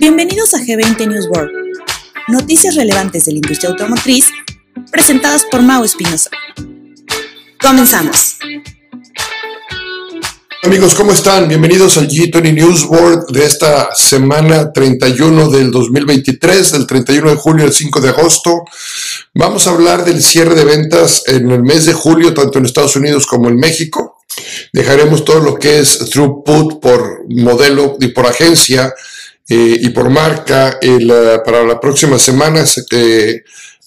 Bienvenidos a G20 News World, noticias relevantes de la industria automotriz presentadas por Mau Espinosa. Comenzamos. Amigos, ¿cómo están? Bienvenidos al G20 News World de esta semana 31 del 2023, del 31 de julio al 5 de agosto. Vamos a hablar del cierre de ventas en el mes de julio, tanto en Estados Unidos como en México. Dejaremos todo lo que es throughput por modelo y por agencia eh, y por marca para la próxima semana eh,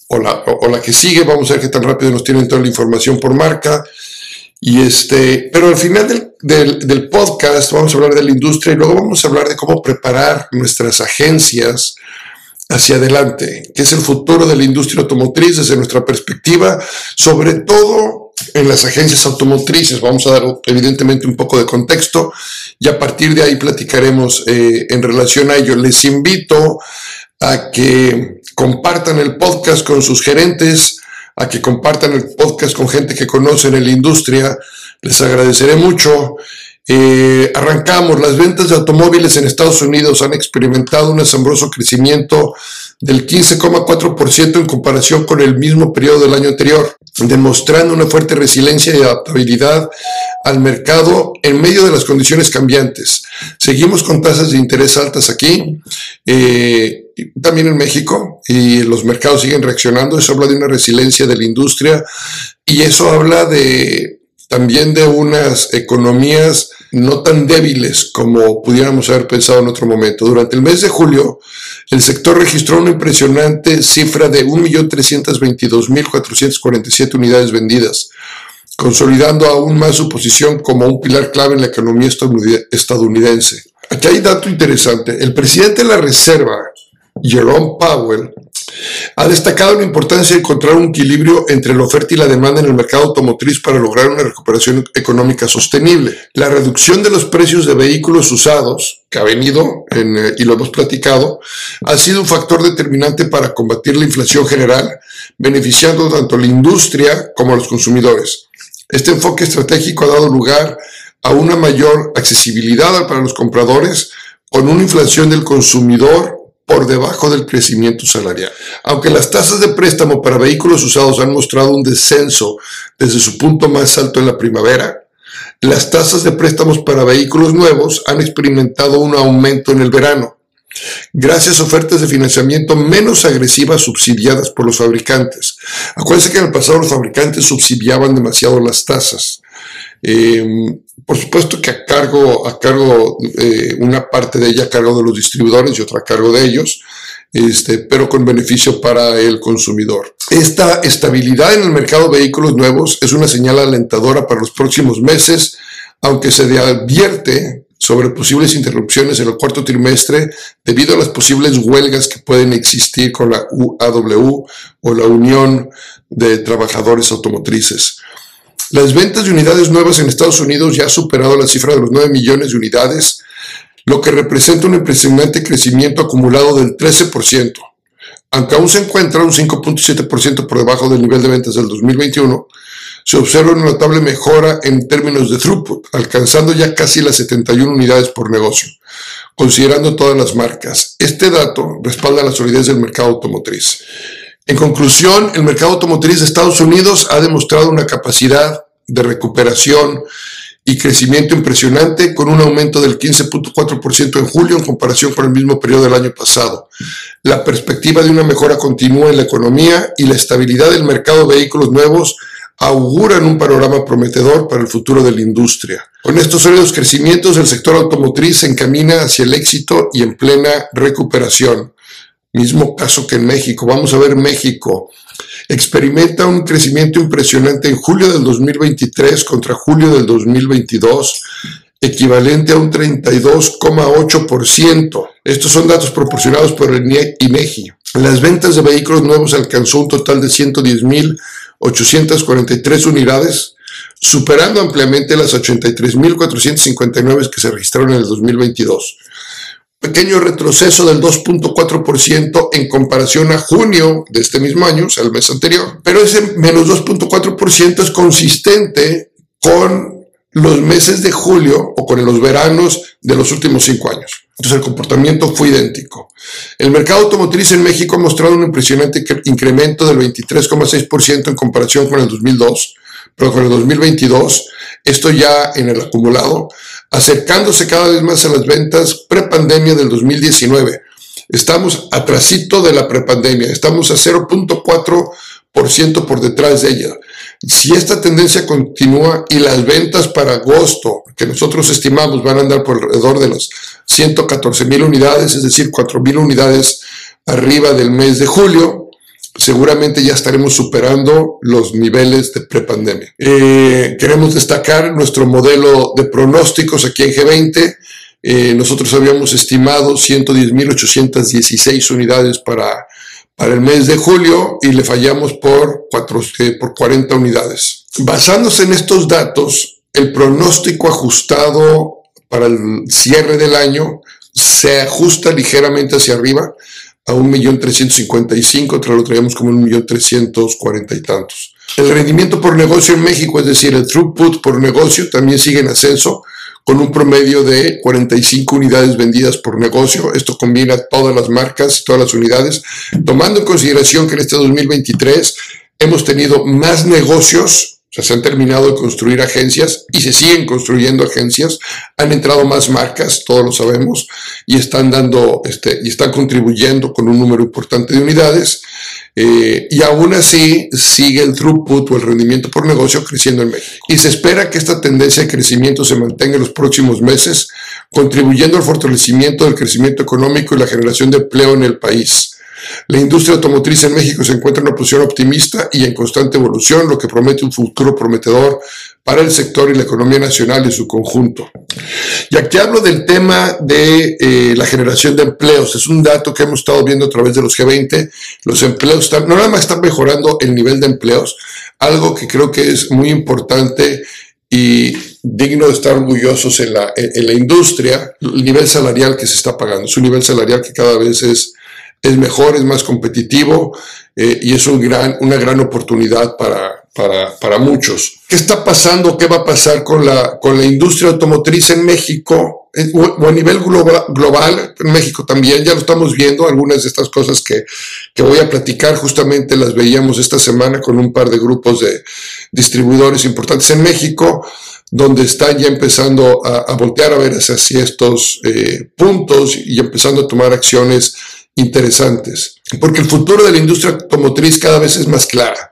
o, la, o, la, que sigue. Vamos a ver qué tan rápido nos tienen toda la información por marca. Y este, pero al final del, del, del, podcast vamos a hablar de la industria y luego vamos a hablar de cómo preparar nuestras agencias hacia adelante, que es el futuro de la industria automotriz desde nuestra perspectiva, sobre todo en las agencias automotrices. Vamos a dar evidentemente un poco de contexto y a partir de ahí platicaremos eh, en relación a ello. Les invito a que compartan el podcast con sus gerentes, a que compartan el podcast con gente que conocen en la industria. Les agradeceré mucho. Eh, arrancamos, las ventas de automóviles en Estados Unidos han experimentado un asombroso crecimiento del 15,4% en comparación con el mismo periodo del año anterior, demostrando una fuerte resiliencia y adaptabilidad al mercado en medio de las condiciones cambiantes. Seguimos con tasas de interés altas aquí, eh, también en México, y los mercados siguen reaccionando. Eso habla de una resiliencia de la industria y eso habla de también de unas economías no tan débiles como pudiéramos haber pensado en otro momento. Durante el mes de julio, el sector registró una impresionante cifra de 1.322.447 unidades vendidas, consolidando aún más su posición como un pilar clave en la economía estadounidense. Aquí hay dato interesante. El presidente de la Reserva, Jerome Powell, ha destacado la importancia de encontrar un equilibrio entre la oferta y la demanda en el mercado automotriz para lograr una recuperación económica sostenible. La reducción de los precios de vehículos usados, que ha venido, eh, y lo hemos platicado, ha sido un factor determinante para combatir la inflación general, beneficiando tanto a la industria como a los consumidores. Este enfoque estratégico ha dado lugar a una mayor accesibilidad para los compradores, con una inflación del consumidor por debajo del crecimiento salarial. Aunque las tasas de préstamo para vehículos usados han mostrado un descenso desde su punto más alto en la primavera, las tasas de préstamos para vehículos nuevos han experimentado un aumento en el verano, gracias a ofertas de financiamiento menos agresivas subsidiadas por los fabricantes. Acuérdense que en el pasado los fabricantes subsidiaban demasiado las tasas. Eh, por supuesto que a cargo, a cargo, eh, una parte de ella a cargo de los distribuidores y otra a cargo de ellos, este, pero con beneficio para el consumidor. Esta estabilidad en el mercado de vehículos nuevos es una señal alentadora para los próximos meses, aunque se advierte sobre posibles interrupciones en el cuarto trimestre debido a las posibles huelgas que pueden existir con la UAW o la Unión de Trabajadores Automotrices. Las ventas de unidades nuevas en Estados Unidos ya han superado la cifra de los 9 millones de unidades, lo que representa un impresionante crecimiento acumulado del 13%. Aunque aún se encuentra un 5.7% por debajo del nivel de ventas del 2021, se observa una notable mejora en términos de throughput, alcanzando ya casi las 71 unidades por negocio, considerando todas las marcas. Este dato respalda la solidez del mercado automotriz. En conclusión, el mercado automotriz de Estados Unidos ha demostrado una capacidad de recuperación y crecimiento impresionante con un aumento del 15.4% en julio en comparación con el mismo periodo del año pasado. La perspectiva de una mejora continua en la economía y la estabilidad del mercado de vehículos nuevos auguran un panorama prometedor para el futuro de la industria. Con estos sólidos crecimientos, el sector automotriz se encamina hacia el éxito y en plena recuperación. Mismo caso que en México. Vamos a ver México. Experimenta un crecimiento impresionante en julio del 2023 contra julio del 2022, equivalente a un 32,8%. Estos son datos proporcionados por el INEGI. Las ventas de vehículos nuevos alcanzó un total de 110.843 unidades, superando ampliamente las 83.459 que se registraron en el 2022 pequeño retroceso del 2.4% en comparación a junio de este mismo año, o sea, el mes anterior. Pero ese menos 2.4% es consistente con los meses de julio o con los veranos de los últimos cinco años. Entonces el comportamiento fue idéntico. El mercado automotriz en México ha mostrado un impresionante incremento del 23,6% en comparación con el 2002, pero con el 2022, esto ya en el acumulado, acercándose cada vez más a las ventas prepandemia del 2019. Estamos atrasito de la prepandemia, estamos a 0.4% por detrás de ella. Si esta tendencia continúa y las ventas para agosto, que nosotros estimamos van a andar por alrededor de las 114 mil unidades, es decir, 4 mil unidades arriba del mes de julio, seguramente ya estaremos superando los niveles de prepandemia. Eh, queremos destacar nuestro modelo de pronósticos aquí en G20. Eh, nosotros habíamos estimado 110.816 unidades para para el mes de julio y le fallamos por, eh, por 40 unidades. Basándose en estos datos, el pronóstico ajustado para el cierre del año se ajusta ligeramente hacia arriba a 1.355.000, tras lo traíamos como 1.340.000 y tantos. El rendimiento por negocio en México, es decir, el throughput por negocio, también sigue en ascenso con un promedio de 45 unidades vendidas por negocio. Esto combina todas las marcas todas las unidades, tomando en consideración que en este 2023 hemos tenido más negocios, o sea, se han terminado de construir agencias y se siguen construyendo agencias, han entrado más marcas, todos lo sabemos, y están dando, este, y están contribuyendo con un número importante de unidades. Eh, y aún así sigue el throughput o el rendimiento por negocio creciendo en México. Y se espera que esta tendencia de crecimiento se mantenga en los próximos meses, contribuyendo al fortalecimiento del crecimiento económico y la generación de empleo en el país. La industria automotriz en México se encuentra en una posición optimista y en constante evolución, lo que promete un futuro prometedor para el sector y la economía nacional en su conjunto. Y aquí hablo del tema de eh, la generación de empleos. Es un dato que hemos estado viendo a través de los G20. Los empleos están, no nada más están mejorando el nivel de empleos, algo que creo que es muy importante y digno de estar orgullosos en la, en la industria, el nivel salarial que se está pagando. Es un nivel salarial que cada vez es es mejor, es más competitivo eh, y es un gran, una gran oportunidad para, para, para, muchos. ¿Qué está pasando? ¿Qué va a pasar con la, con la industria automotriz en México o a nivel global, global? En México también, ya lo estamos viendo, algunas de estas cosas que, que voy a platicar justamente las veíamos esta semana con un par de grupos de distribuidores importantes en México donde están ya empezando a, a voltear a ver hacia estos eh, puntos y empezando a tomar acciones interesantes, porque el futuro de la industria automotriz cada vez es más clara.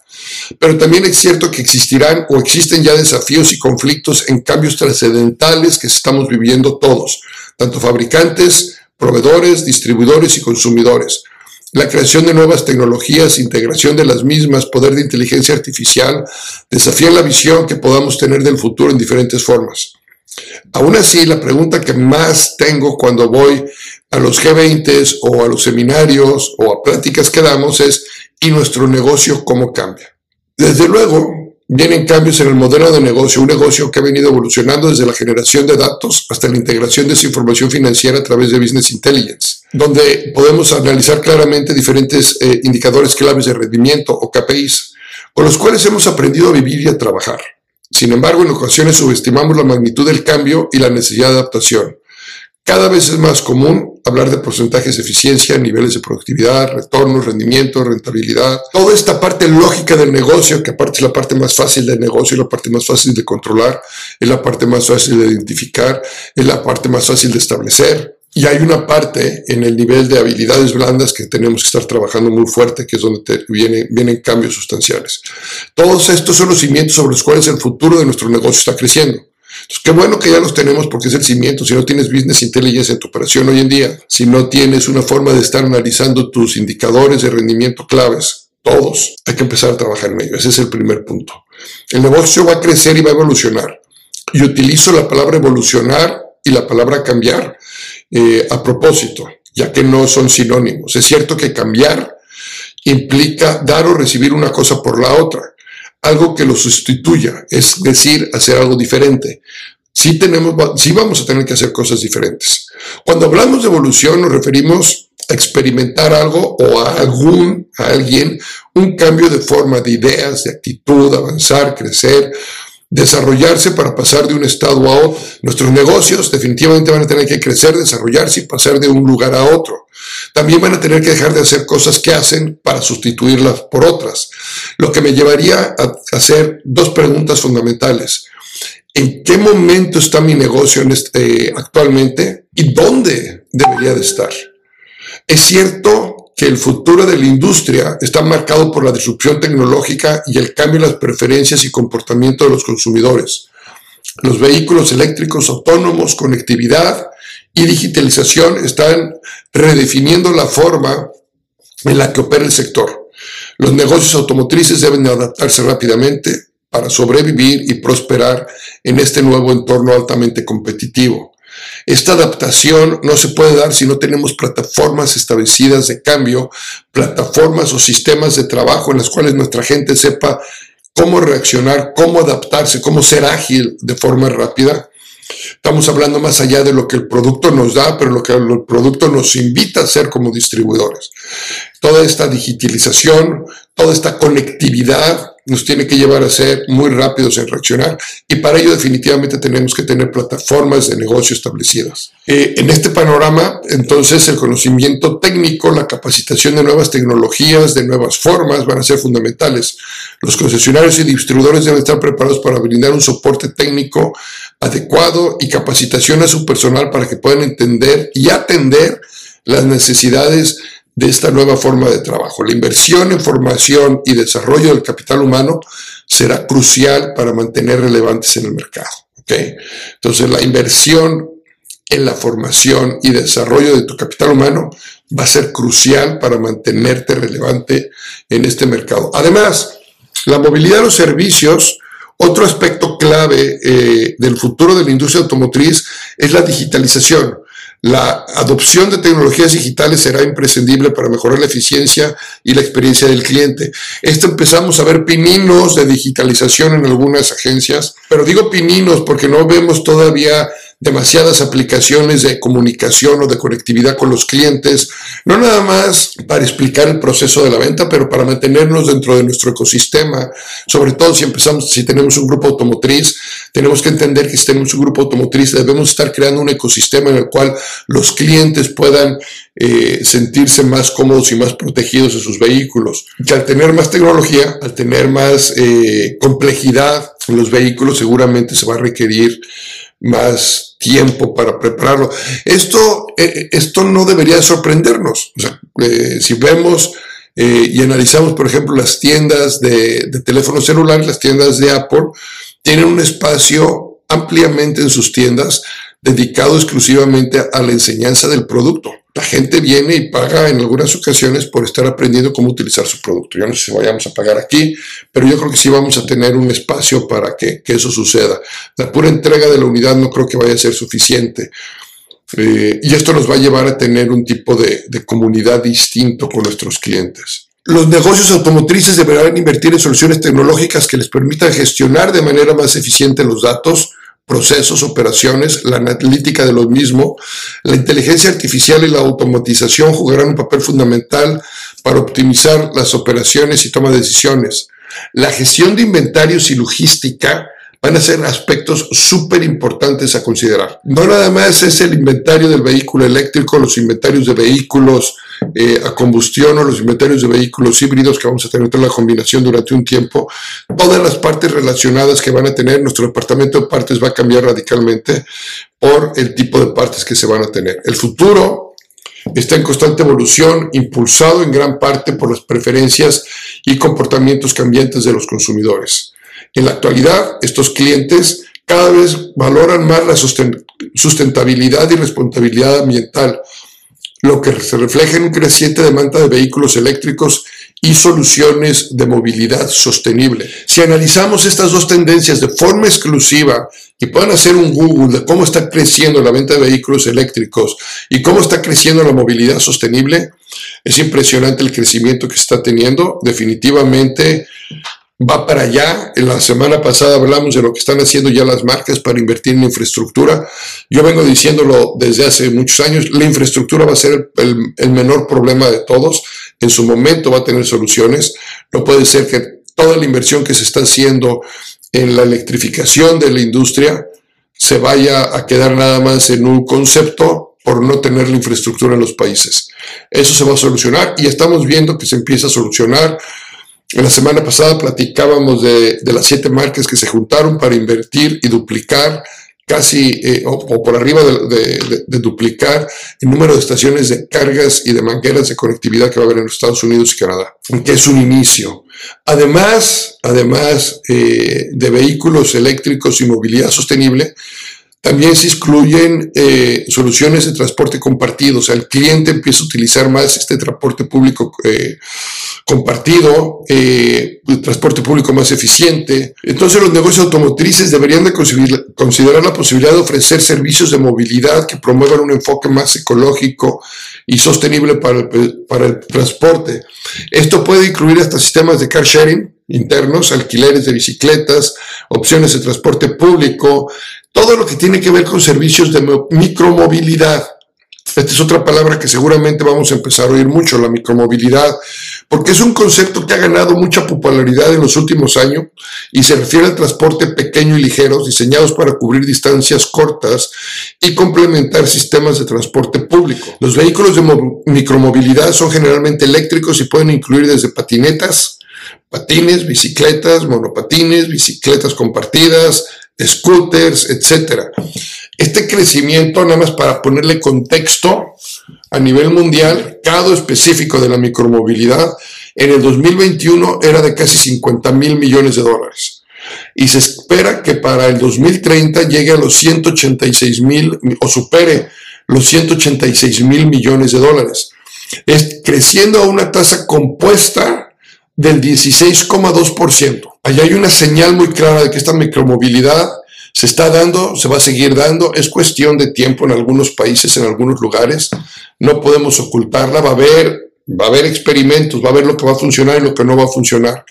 Pero también es cierto que existirán o existen ya desafíos y conflictos en cambios trascendentales que estamos viviendo todos, tanto fabricantes, proveedores, distribuidores y consumidores. La creación de nuevas tecnologías, integración de las mismas, poder de inteligencia artificial, desafían la visión que podamos tener del futuro en diferentes formas. Aún así, la pregunta que más tengo cuando voy a los G20 o a los seminarios o a pláticas que damos es, ¿y nuestro negocio cómo cambia? Desde luego, vienen cambios en el modelo de negocio, un negocio que ha venido evolucionando desde la generación de datos hasta la integración de esa información financiera a través de Business Intelligence, donde podemos analizar claramente diferentes eh, indicadores claves de rendimiento o KPIs, con los cuales hemos aprendido a vivir y a trabajar. Sin embargo, en ocasiones subestimamos la magnitud del cambio y la necesidad de adaptación. Cada vez es más común hablar de porcentajes de eficiencia, niveles de productividad, retornos, rendimiento, rentabilidad. Toda esta parte lógica del negocio, que aparte es la parte más fácil del negocio, la parte más fácil de controlar, es la parte más fácil de identificar, es la parte más fácil de establecer. Y hay una parte en el nivel de habilidades blandas que tenemos que estar trabajando muy fuerte, que es donde vienen cambios sustanciales. Todos estos son los cimientos sobre los cuales el futuro de nuestro negocio está creciendo. Entonces, qué bueno que ya los tenemos porque es el cimiento. Si no tienes business intelligence en tu operación hoy en día, si no tienes una forma de estar analizando tus indicadores de rendimiento claves, todos, hay que empezar a trabajar en ello. Ese es el primer punto. El negocio va a crecer y va a evolucionar. Y utilizo la palabra evolucionar y la palabra cambiar eh, a propósito, ya que no son sinónimos. Es cierto que cambiar implica dar o recibir una cosa por la otra, algo que lo sustituya, es decir, hacer algo diferente. Sí, tenemos, sí vamos a tener que hacer cosas diferentes. Cuando hablamos de evolución nos referimos a experimentar algo o a algún, a alguien, un cambio de forma, de ideas, de actitud, avanzar, crecer, desarrollarse para pasar de un estado a otro. Nuestros negocios definitivamente van a tener que crecer, desarrollarse y pasar de un lugar a otro. También van a tener que dejar de hacer cosas que hacen para sustituirlas por otras. Lo que me llevaría a hacer dos preguntas fundamentales. ¿En qué momento está mi negocio este, actualmente y dónde debería de estar? Es cierto que el futuro de la industria está marcado por la disrupción tecnológica y el cambio en las preferencias y comportamiento de los consumidores. Los vehículos eléctricos autónomos, conectividad y digitalización están redefiniendo la forma en la que opera el sector. Los negocios automotrices deben adaptarse rápidamente para sobrevivir y prosperar en este nuevo entorno altamente competitivo. Esta adaptación no se puede dar si no tenemos plataformas establecidas de cambio, plataformas o sistemas de trabajo en las cuales nuestra gente sepa cómo reaccionar, cómo adaptarse, cómo ser ágil de forma rápida. Estamos hablando más allá de lo que el producto nos da, pero lo que el producto nos invita a hacer como distribuidores. Toda esta digitalización, toda esta conectividad, nos tiene que llevar a ser muy rápidos en reaccionar y para ello definitivamente tenemos que tener plataformas de negocio establecidas. Eh, en este panorama, entonces, el conocimiento técnico, la capacitación de nuevas tecnologías, de nuevas formas van a ser fundamentales. Los concesionarios y distribuidores deben estar preparados para brindar un soporte técnico adecuado y capacitación a su personal para que puedan entender y atender las necesidades de esta nueva forma de trabajo. La inversión en formación y desarrollo del capital humano será crucial para mantener relevantes en el mercado. ¿okay? Entonces, la inversión en la formación y desarrollo de tu capital humano va a ser crucial para mantenerte relevante en este mercado. Además, la movilidad de los servicios, otro aspecto clave eh, del futuro de la industria automotriz es la digitalización. La adopción de tecnologías digitales será imprescindible para mejorar la eficiencia y la experiencia del cliente. Esto empezamos a ver pininos de digitalización en algunas agencias, pero digo pininos porque no vemos todavía demasiadas aplicaciones de comunicación o de conectividad con los clientes, no nada más para explicar el proceso de la venta, pero para mantenernos dentro de nuestro ecosistema, sobre todo si empezamos, si tenemos un grupo automotriz, tenemos que entender que si tenemos un grupo automotriz debemos estar creando un ecosistema en el cual los clientes puedan eh, sentirse más cómodos y más protegidos en sus vehículos. Que al tener más tecnología, al tener más eh, complejidad en los vehículos, seguramente se va a requerir más tiempo para prepararlo. Esto, eh, esto no debería sorprendernos. Eh, si vemos eh, y analizamos, por ejemplo, las tiendas de, de teléfonos celulares, las tiendas de Apple, tienen un espacio ampliamente en sus tiendas dedicado exclusivamente a la enseñanza del producto. La gente viene y paga en algunas ocasiones por estar aprendiendo cómo utilizar su producto. Yo no sé si vayamos a pagar aquí, pero yo creo que sí vamos a tener un espacio para que, eso suceda. La pura entrega de la unidad no creo que vaya a ser suficiente. Eh, y esto nos va a llevar a tener un tipo de, de comunidad distinto con nuestros clientes. Los negocios automotrices deberán invertir en soluciones tecnológicas que les permitan gestionar de manera más eficiente los datos, procesos, operaciones, la analítica de los mismos, la inteligencia artificial y la automatización jugarán un papel fundamental para optimizar las operaciones y toma de decisiones. La gestión de inventarios y logística van a ser aspectos súper importantes a considerar. No nada más es el inventario del vehículo eléctrico, los inventarios de vehículos eh, a combustión o los inventarios de vehículos híbridos que vamos a tener la combinación durante un tiempo. Todas las partes relacionadas que van a tener, nuestro departamento de partes va a cambiar radicalmente por el tipo de partes que se van a tener. El futuro está en constante evolución, impulsado en gran parte por las preferencias y comportamientos cambiantes de los consumidores. En la actualidad, estos clientes cada vez valoran más la sustentabilidad y responsabilidad ambiental, lo que se refleja en un creciente demanda de vehículos eléctricos y soluciones de movilidad sostenible. Si analizamos estas dos tendencias de forma exclusiva y pueden hacer un Google de cómo está creciendo la venta de vehículos eléctricos y cómo está creciendo la movilidad sostenible, es impresionante el crecimiento que está teniendo. Definitivamente va para allá. En la semana pasada hablamos de lo que están haciendo ya las marcas para invertir en infraestructura. Yo vengo diciéndolo desde hace muchos años, la infraestructura va a ser el, menor problema de todos. En su momento va a tener soluciones. No puede ser que toda la inversión que se está haciendo en la electrificación de la industria se vaya a quedar nada más en un concepto por no tener la infraestructura en los países. Eso se va a solucionar y estamos viendo que se empieza a solucionar. La semana pasada platicábamos de, las siete marcas que se juntaron para invertir y duplicar casi eh, o, por arriba de, duplicar el número de estaciones de cargas y de mangueras de conectividad que va a haber en los Estados Unidos y Canadá, que es un inicio. Además, además eh, de vehículos eléctricos y movilidad sostenible, también se excluyen eh, soluciones de transporte compartido, o sea, el cliente empieza a utilizar más este transporte público eh, compartido, eh, el transporte público más eficiente. Entonces los negocios automotrices deberían de considerar la posibilidad de ofrecer servicios de movilidad que promuevan un enfoque más ecológico y sostenible para el, para el transporte. Esto puede incluir hasta sistemas de car sharing internos, alquileres de bicicletas, opciones de transporte público, todo lo que tiene que ver con servicios de micromovilidad. Esta es otra palabra que seguramente vamos a empezar a oír mucho, la micromovilidad, porque es un concepto que ha ganado mucha popularidad en los últimos años y se refiere al transporte pequeño y ligero diseñados para cubrir distancias cortas y complementar sistemas de transporte público. Los vehículos de micromovilidad son generalmente eléctricos y pueden incluir desde patinetas, patines, bicicletas, monopatines, bicicletas compartidas, scooters, etc. Este crecimiento, nada más para ponerle contexto, a nivel mundial, cada específico de la micromovilidad, en el 2021 era de casi 50 mil millones de dólares. Y se espera que para el 2030 llegue a los 186 mil o supere los 186 mil millones de dólares. Es creciendo a una tasa compuesta del 16,2%. Allá hay una señal muy clara de que esta micromovilidad se está dando, se va a seguir dando, es cuestión de tiempo en algunos países, en algunos lugares, no podemos ocultarla, va a haber, va a haber experimentos, va a haber lo que va a funcionar y lo que no va a funcionar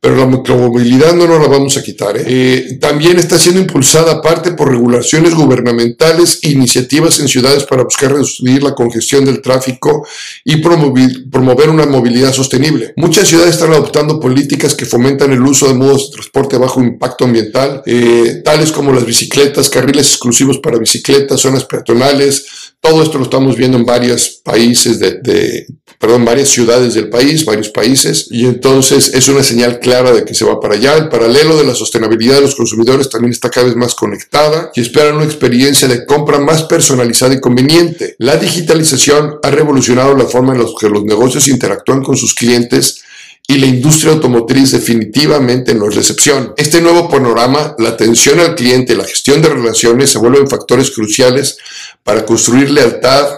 pero la micromovilidad no nos la vamos a quitar. ¿eh? Eh, también está siendo impulsada aparte por regulaciones gubernamentales e iniciativas en ciudades para buscar reducir la congestión del tráfico y promover, una movilidad sostenible. Muchas ciudades están adoptando políticas que fomentan el uso de modos de transporte bajo impacto ambiental, eh, tales como las bicicletas, carriles exclusivos para bicicletas, zonas peatonales, todo esto lo estamos viendo en varios países de, perdón, varias ciudades del país, varios países, y entonces es una señal clara de que se va para allá. El paralelo de la sostenibilidad de los consumidores también está cada vez más conectada y esperan una experiencia de compra más personalizada y conveniente. La digitalización ha revolucionado la forma en la que los negocios interactúan con sus clientes y la industria automotriz definitivamente no es recepción. Este nuevo panorama, la atención al cliente y la gestión de relaciones se vuelven factores cruciales para construir lealtad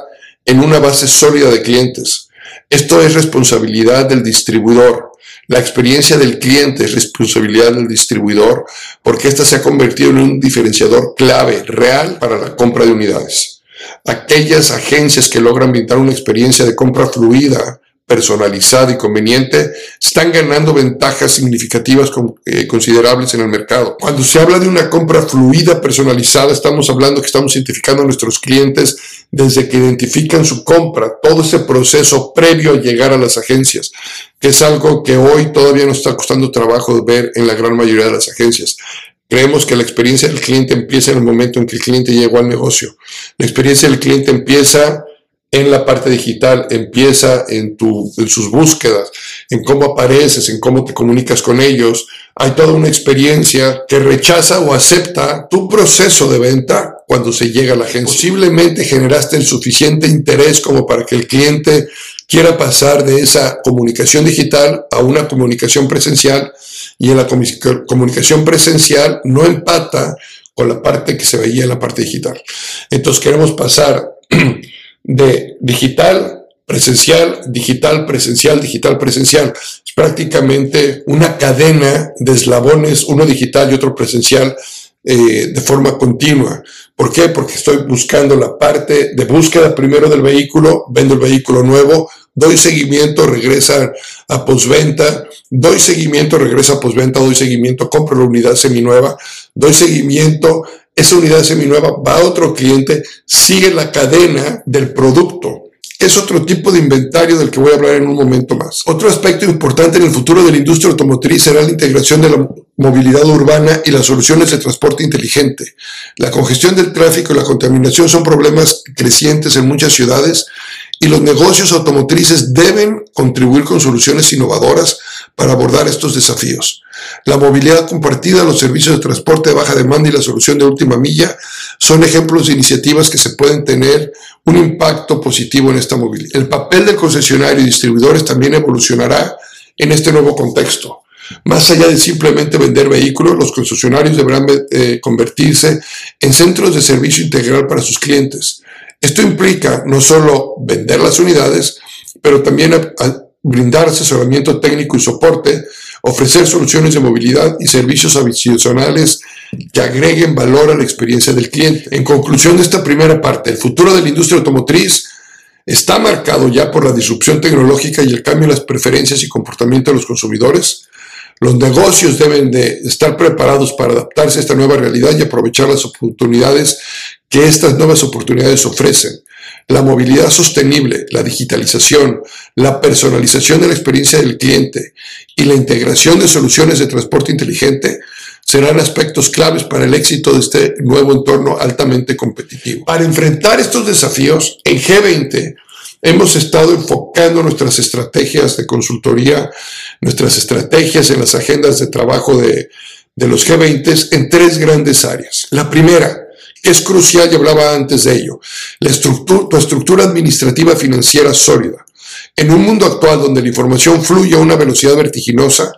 en una base sólida de clientes. Esto es responsabilidad del distribuidor. La experiencia del cliente es responsabilidad del distribuidor porque ésta se ha convertido en un diferenciador clave, real, para la compra de unidades. Aquellas agencias que logran brindar una experiencia de compra fluida, personalizada y conveniente, están ganando ventajas significativas eh, considerables en el mercado. Cuando se habla de una compra fluida, personalizada, estamos hablando que estamos identificando a nuestros clientes desde que identifican su compra, todo ese proceso previo a llegar a las agencias, que es algo que hoy todavía nos está costando trabajo ver en la gran mayoría de las agencias. Creemos que la experiencia del cliente empieza en el momento en que el cliente llegó al negocio. La experiencia del cliente empieza en la parte digital, empieza en, tu, en sus búsquedas, en cómo apareces, en cómo te comunicas con ellos. Hay toda una experiencia que rechaza o acepta tu proceso de venta cuando se llega a la agencia. Posiblemente generaste el suficiente interés como para que el cliente quiera pasar de esa comunicación digital a una comunicación presencial y en la comunicación presencial no empata con la parte que se veía en la parte digital. Entonces queremos pasar de digital, presencial, digital, presencial, digital, presencial. Es prácticamente una cadena de eslabones, uno digital y otro presencial, eh, de forma continua. ¿Por qué? Porque estoy buscando la parte de búsqueda primero del vehículo, vendo el vehículo nuevo, doy seguimiento, regresa a posventa, doy seguimiento, regresa a posventa, doy seguimiento, compro la unidad seminueva, doy seguimiento, esa unidad seminueva va a otro cliente, sigue la cadena del producto. Es otro tipo de inventario del que voy a hablar en un momento más. Otro aspecto importante en el futuro de la industria automotriz será la integración de la movilidad urbana y las soluciones de transporte inteligente. La congestión del tráfico y la contaminación son problemas crecientes en muchas ciudades y los negocios automotrices deben contribuir con soluciones innovadoras para abordar estos desafíos. La movilidad compartida, los servicios de transporte de baja demanda y la solución de última milla son ejemplos de iniciativas que se pueden tener un impacto positivo en esta movilidad. El papel del concesionario y distribuidores también evolucionará en este nuevo contexto. Más allá de simplemente vender vehículos, los concesionarios deberán eh, convertirse en centros de servicio integral para sus clientes. Esto implica no solo vender las unidades, pero también brindar asesoramiento técnico y soporte, ofrecer soluciones de movilidad y servicios adicionales que agreguen valor a la experiencia del cliente. En conclusión de esta primera parte, el futuro de la industria automotriz está marcado ya por la disrupción tecnológica y el cambio en las preferencias y comportamiento de los consumidores. Los negocios deben de estar preparados para adaptarse a esta nueva realidad y aprovechar las oportunidades que estas nuevas oportunidades ofrecen. La movilidad sostenible, la digitalización, la personalización de la experiencia del cliente y la integración de soluciones de transporte inteligente serán aspectos claves para el éxito de este nuevo entorno altamente competitivo. Para enfrentar estos desafíos, en G20 hemos estado enfocando nuestras estrategias de consultoría, nuestras estrategias en las agendas de trabajo de, los G20 en tres grandes áreas. La primera, es crucial y hablaba antes de ello, la estructura, tu estructura administrativa financiera sólida. En un mundo actual donde la información fluye a una velocidad vertiginosa,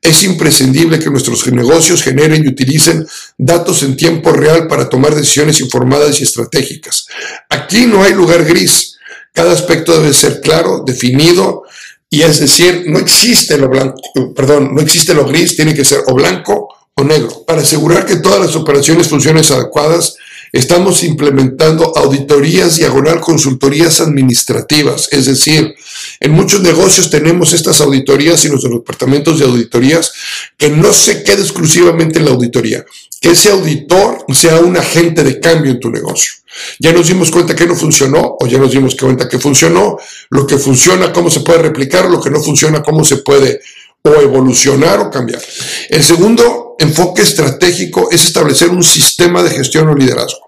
es imprescindible que nuestros negocios generen y utilicen datos en tiempo real para tomar decisiones informadas y estratégicas. Aquí no hay lugar gris. Cada aspecto debe ser claro, definido, y es decir, no existe lo blanco, perdón, no existe lo gris, tiene que ser o blanco o negro. Para asegurar que todas las operaciones funcionen adecuadas, Estamos implementando auditorías diagonal consultorías administrativas, es decir, en muchos negocios tenemos estas auditorías y nuestros departamentos de auditorías que no se quede exclusivamente en la auditoría, que ese auditor sea un agente de cambio en tu negocio. Ya nos dimos cuenta que no funcionó o ya nos dimos cuenta que funcionó, lo que funciona, cómo se puede replicar, lo que no funciona, cómo se puede o evolucionar o cambiar. El segundo enfoque estratégico es establecer un sistema de gestión o liderazgo.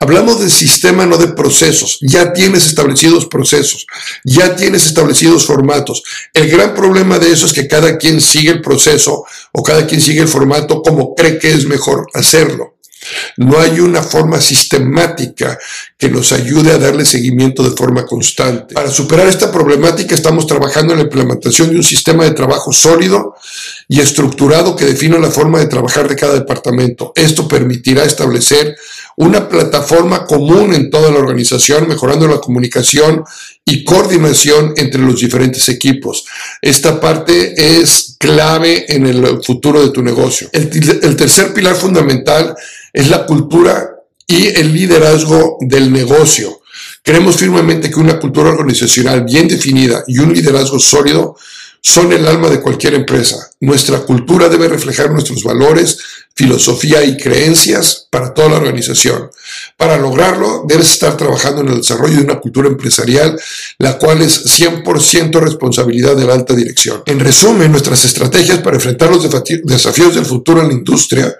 Hablamos de sistema, no de procesos. Ya tienes establecidos procesos, ya tienes establecidos formatos. El gran problema de eso es que cada quien sigue el proceso o cada quien sigue el formato como cree que es mejor hacerlo. No hay una forma sistemática que nos ayude a darle seguimiento de forma constante. Para superar esta problemática estamos trabajando en la implementación de un sistema de trabajo sólido y estructurado que define la forma de trabajar de cada departamento. Esto permitirá establecer una plataforma común en toda la organización, mejorando la comunicación y coordinación entre los diferentes equipos. Esta parte es clave en el futuro de tu negocio. El, el tercer pilar fundamental es la cultura y el liderazgo del negocio. Creemos firmemente que una cultura organizacional bien definida y un liderazgo sólido son el alma de cualquier empresa. Nuestra cultura debe reflejar nuestros valores, filosofía y creencias para toda la organización. Para lograrlo, debes estar trabajando en el desarrollo de una cultura empresarial, la cual es 100% responsabilidad de la alta dirección. En resumen, nuestras estrategias para enfrentar los desafíos del futuro en la industria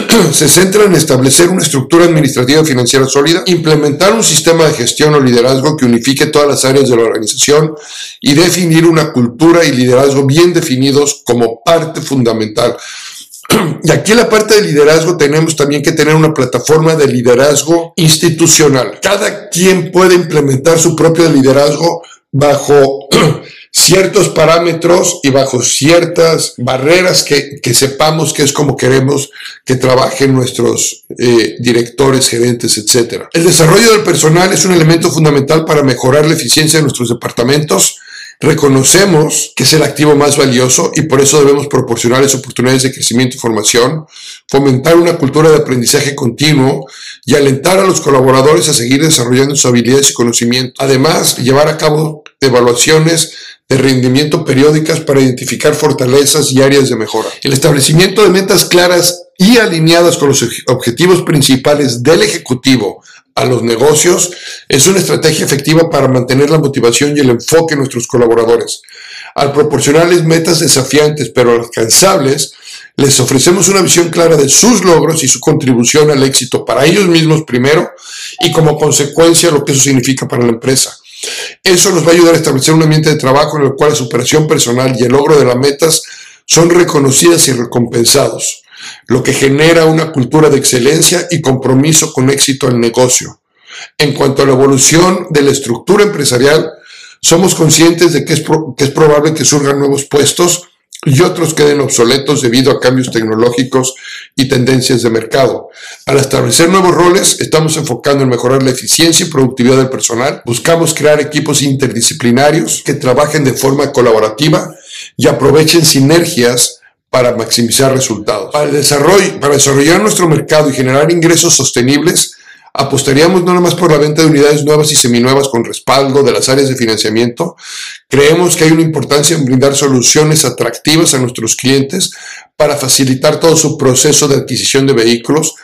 se centra en establecer una estructura administrativa financiera sólida, implementar un sistema de gestión o liderazgo que unifique todas las áreas de la organización y definir una cultura y liderazgo bien definidos como parte fundamental. Y aquí en la parte de liderazgo tenemos también que tener una plataforma de liderazgo institucional. Cada quien puede implementar su propio liderazgo bajo ciertos parámetros y bajo ciertas barreras que, sepamos que es como queremos que trabajen nuestros eh, directores, gerentes, etc. El desarrollo del personal es un elemento fundamental para mejorar la eficiencia de nuestros departamentos. Reconocemos que es el activo más valioso y por eso debemos proporcionarles oportunidades de crecimiento y formación, fomentar una cultura de aprendizaje continuo y alentar a los colaboradores a seguir desarrollando sus habilidades y conocimientos. Además, llevar a cabo evaluaciones de rendimiento periódicas para identificar fortalezas y áreas de mejora. El establecimiento de metas claras y alineadas con los objetivos principales del Ejecutivo a los negocios es una estrategia efectiva para mantener la motivación y el enfoque de nuestros colaboradores. Al proporcionarles metas desafiantes pero alcanzables, Les ofrecemos una visión clara de sus logros y su contribución al éxito para ellos mismos primero y como consecuencia lo que eso significa para la empresa. Eso nos va a ayudar a establecer un ambiente de trabajo en el cual la superación personal y el logro de las metas son reconocidas y recompensados, lo que genera una cultura de excelencia y compromiso con éxito el negocio. En cuanto a la evolución de la estructura empresarial, somos conscientes de que es, que es probable que surjan nuevos puestos y otros queden obsoletos debido a cambios tecnológicos y tendencias de mercado. Al establecer nuevos roles, estamos enfocando en mejorar la eficiencia y productividad del personal. Buscamos crear equipos interdisciplinarios que trabajen de forma colaborativa y aprovechen sinergias para maximizar resultados. Para, el desarrollo, para desarrollar nuestro mercado y generar ingresos sostenibles, Apostaríamos no nada más por la venta de unidades nuevas y seminuevas con respaldo de las áreas de financiamiento. Creemos que hay una importancia en brindar soluciones atractivas a nuestros clientes para facilitar todo su proceso de adquisición de vehículos.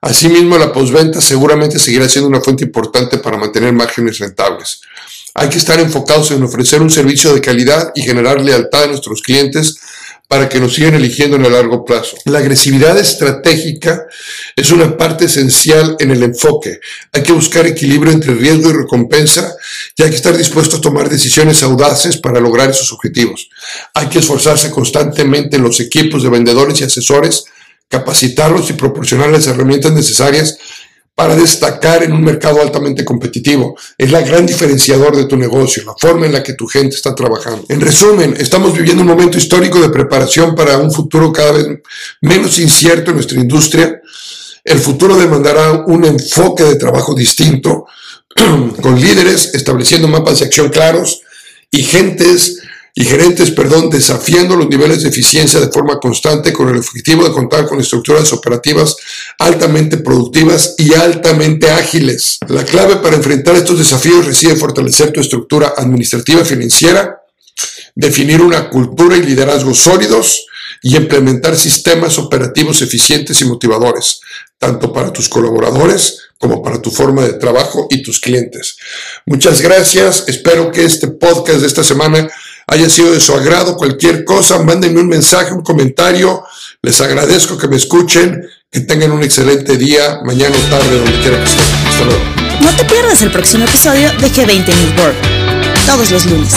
Asimismo, la postventa seguramente seguirá siendo una fuente importante para mantener márgenes rentables. Hay que estar enfocados en ofrecer un servicio de calidad y generar lealtad a nuestros clientes para que nos sigan eligiendo en el largo plazo. La agresividad estratégica es una parte esencial en el enfoque. Hay que buscar equilibrio entre riesgo y recompensa y hay que estar dispuesto a tomar decisiones audaces para lograr esos objetivos. Hay que esforzarse constantemente en los equipos de vendedores y asesores, capacitarlos y proporcionarles herramientas necesarias para destacar en un mercado altamente competitivo. Es la gran diferenciador de tu negocio, la forma en la que tu gente está trabajando. En resumen, estamos viviendo un momento histórico de preparación para un futuro cada vez menos incierto en nuestra industria. El futuro demandará un enfoque de trabajo distinto, con líderes estableciendo mapas de acción claros y gentes y gerentes, perdón, desafiando los niveles de eficiencia de forma constante con el objetivo de contar con estructuras operativas altamente productivas y altamente ágiles. La clave para enfrentar estos desafíos reside en fortalecer tu estructura administrativa financiera, definir una cultura y liderazgo sólidos y implementar sistemas operativos eficientes y motivadores, tanto para tus colaboradores como para tu forma de trabajo y tus clientes. Muchas gracias. Espero que este podcast de esta semana haya sido de su agrado, cualquier cosa, mándenme un mensaje, un comentario. Les agradezco que me escuchen, que tengan un excelente día, mañana o tarde, donde quiera que estén. Hasta luego. No te pierdas el próximo episodio de G20 News World, todos los lunes.